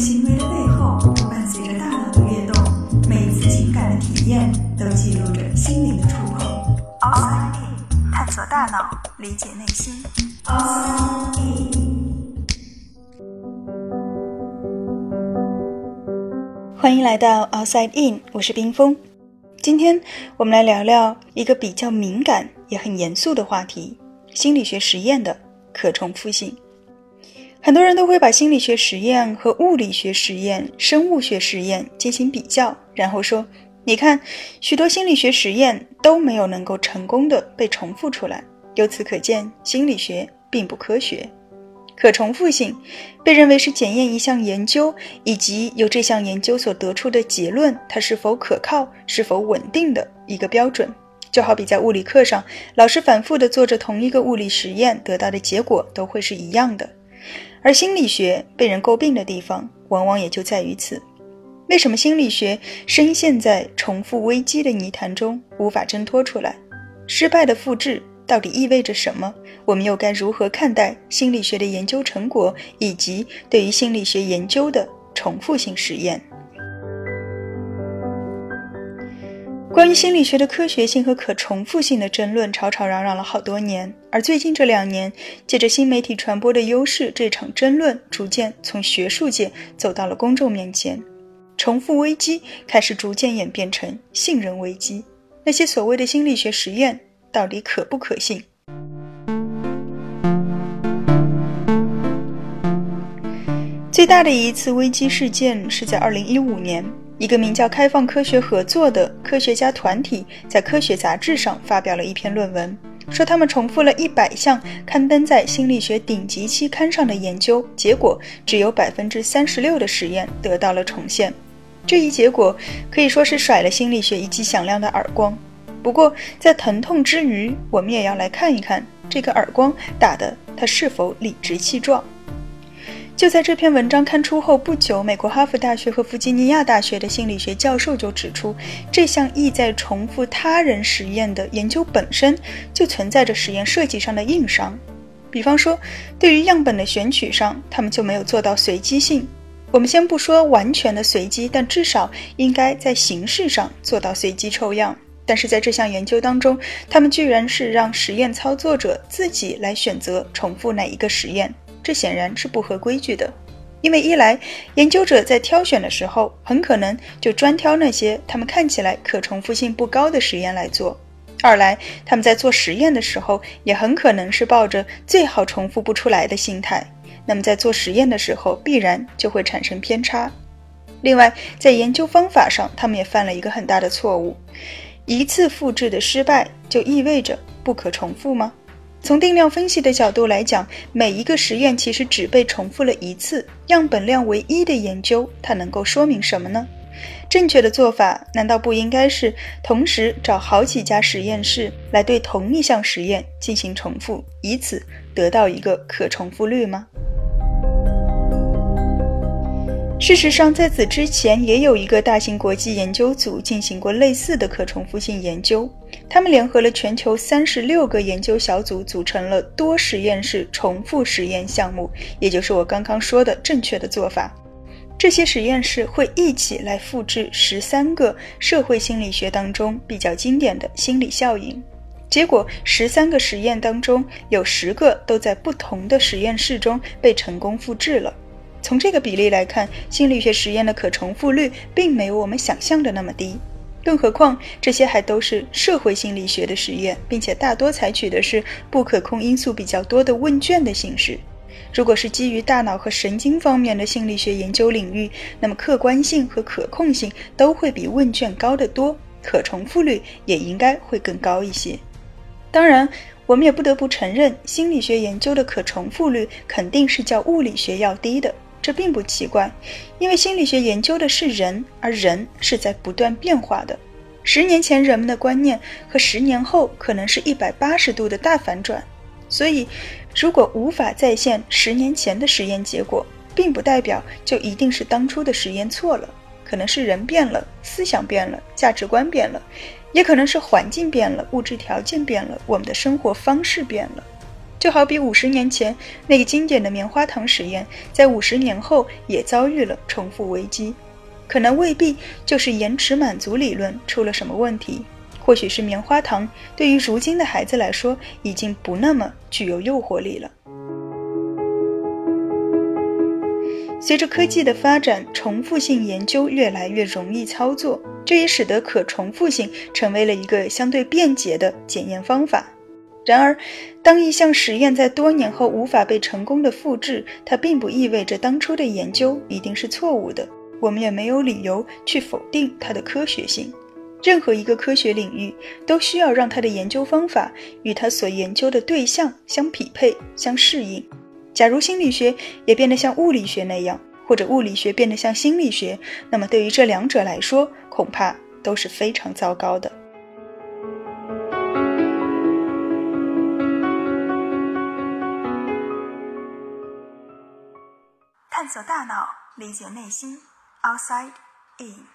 行为的背后伴随着大脑的跃动，每一次情感的体验都记录着心灵的触碰。Outside In，探索大脑，理解内心。Outside In，欢迎来到 Outside In，我是冰峰。今天我们来聊聊一个比较敏感也很严肃的话题——心理学实验的可重复性。很多人都会把心理学实验和物理学实验、生物学实验进行比较，然后说：“你看，许多心理学实验都没有能够成功的被重复出来。由此可见，心理学并不科学。可重复性被认为是检验一项研究以及由这项研究所得出的结论它是否可靠、是否稳定的一个标准。就好比在物理课上，老师反复的做着同一个物理实验，得到的结果都会是一样的。”而心理学被人诟病的地方，往往也就在于此。为什么心理学深陷在重复危机的泥潭中，无法挣脱出来？失败的复制到底意味着什么？我们又该如何看待心理学的研究成果，以及对于心理学研究的重复性实验？关于心理学的科学性和可重复性的争论吵吵嚷嚷了好多年，而最近这两年，借着新媒体传播的优势，这场争论逐渐从学术界走到了公众面前。重复危机开始逐渐演变成信任危机。那些所谓的心理学实验到底可不可信？最大的一次危机事件是在二零一五年。一个名叫“开放科学合作”的科学家团体在科学杂志上发表了一篇论文，说他们重复了一百项刊登在心理学顶级期刊上的研究，结果只有百分之三十六的实验得到了重现。这一结果可以说是甩了心理学一记响亮的耳光。不过，在疼痛之余，我们也要来看一看这个耳光打的它是否理直气壮。就在这篇文章刊出后不久，美国哈佛大学和弗吉尼亚大学的心理学教授就指出，这项意在重复他人实验的研究本身就存在着实验设计上的硬伤。比方说，对于样本的选取上，他们就没有做到随机性。我们先不说完全的随机，但至少应该在形式上做到随机抽样。但是在这项研究当中，他们居然是让实验操作者自己来选择重复哪一个实验。这显然是不合规矩的，因为一来，研究者在挑选的时候很可能就专挑那些他们看起来可重复性不高的实验来做；二来，他们在做实验的时候也很可能是抱着最好重复不出来的心态，那么在做实验的时候必然就会产生偏差。另外，在研究方法上，他们也犯了一个很大的错误：一次复制的失败就意味着不可重复吗？从定量分析的角度来讲，每一个实验其实只被重复了一次，样本量为一的研究，它能够说明什么呢？正确的做法难道不应该是同时找好几家实验室来对同一项实验进行重复，以此得到一个可重复率吗？事实上，在此之前，也有一个大型国际研究组进行过类似的可重复性研究。他们联合了全球三十六个研究小组，组成了多实验室重复实验项目，也就是我刚刚说的正确的做法。这些实验室会一起来复制十三个社会心理学当中比较经典的心理效应。结果，十三个实验当中有十个都在不同的实验室中被成功复制了。从这个比例来看，心理学实验的可重复率并没有我们想象的那么低。更何况，这些还都是社会心理学的实验，并且大多采取的是不可控因素比较多的问卷的形式。如果是基于大脑和神经方面的心理学研究领域，那么客观性和可控性都会比问卷高得多，可重复率也应该会更高一些。当然，我们也不得不承认，心理学研究的可重复率肯定是较物理学要低的。这并不奇怪，因为心理学研究的是人，而人是在不断变化的。十年前人们的观念和十年后可能是一百八十度的大反转。所以，如果无法再现十年前的实验结果，并不代表就一定是当初的实验错了。可能是人变了，思想变了，价值观变了，也可能是环境变了，物质条件变了，我们的生活方式变了。就好比五十年前那个经典的棉花糖实验，在五十年后也遭遇了重复危机。可能未必就是延迟满足理论出了什么问题，或许是棉花糖对于如今的孩子来说已经不那么具有诱惑力了。随着科技的发展，重复性研究越来越容易操作，这也使得可重复性成为了一个相对便捷的检验方法。然而，当一项实验在多年后无法被成功的复制，它并不意味着当初的研究一定是错误的。我们也没有理由去否定它的科学性。任何一个科学领域都需要让它的研究方法与它所研究的对象相匹配、相适应。假如心理学也变得像物理学那样，或者物理学变得像心理学，那么对于这两者来说，恐怕都是非常糟糕的。探索大脑，理解内心。outside in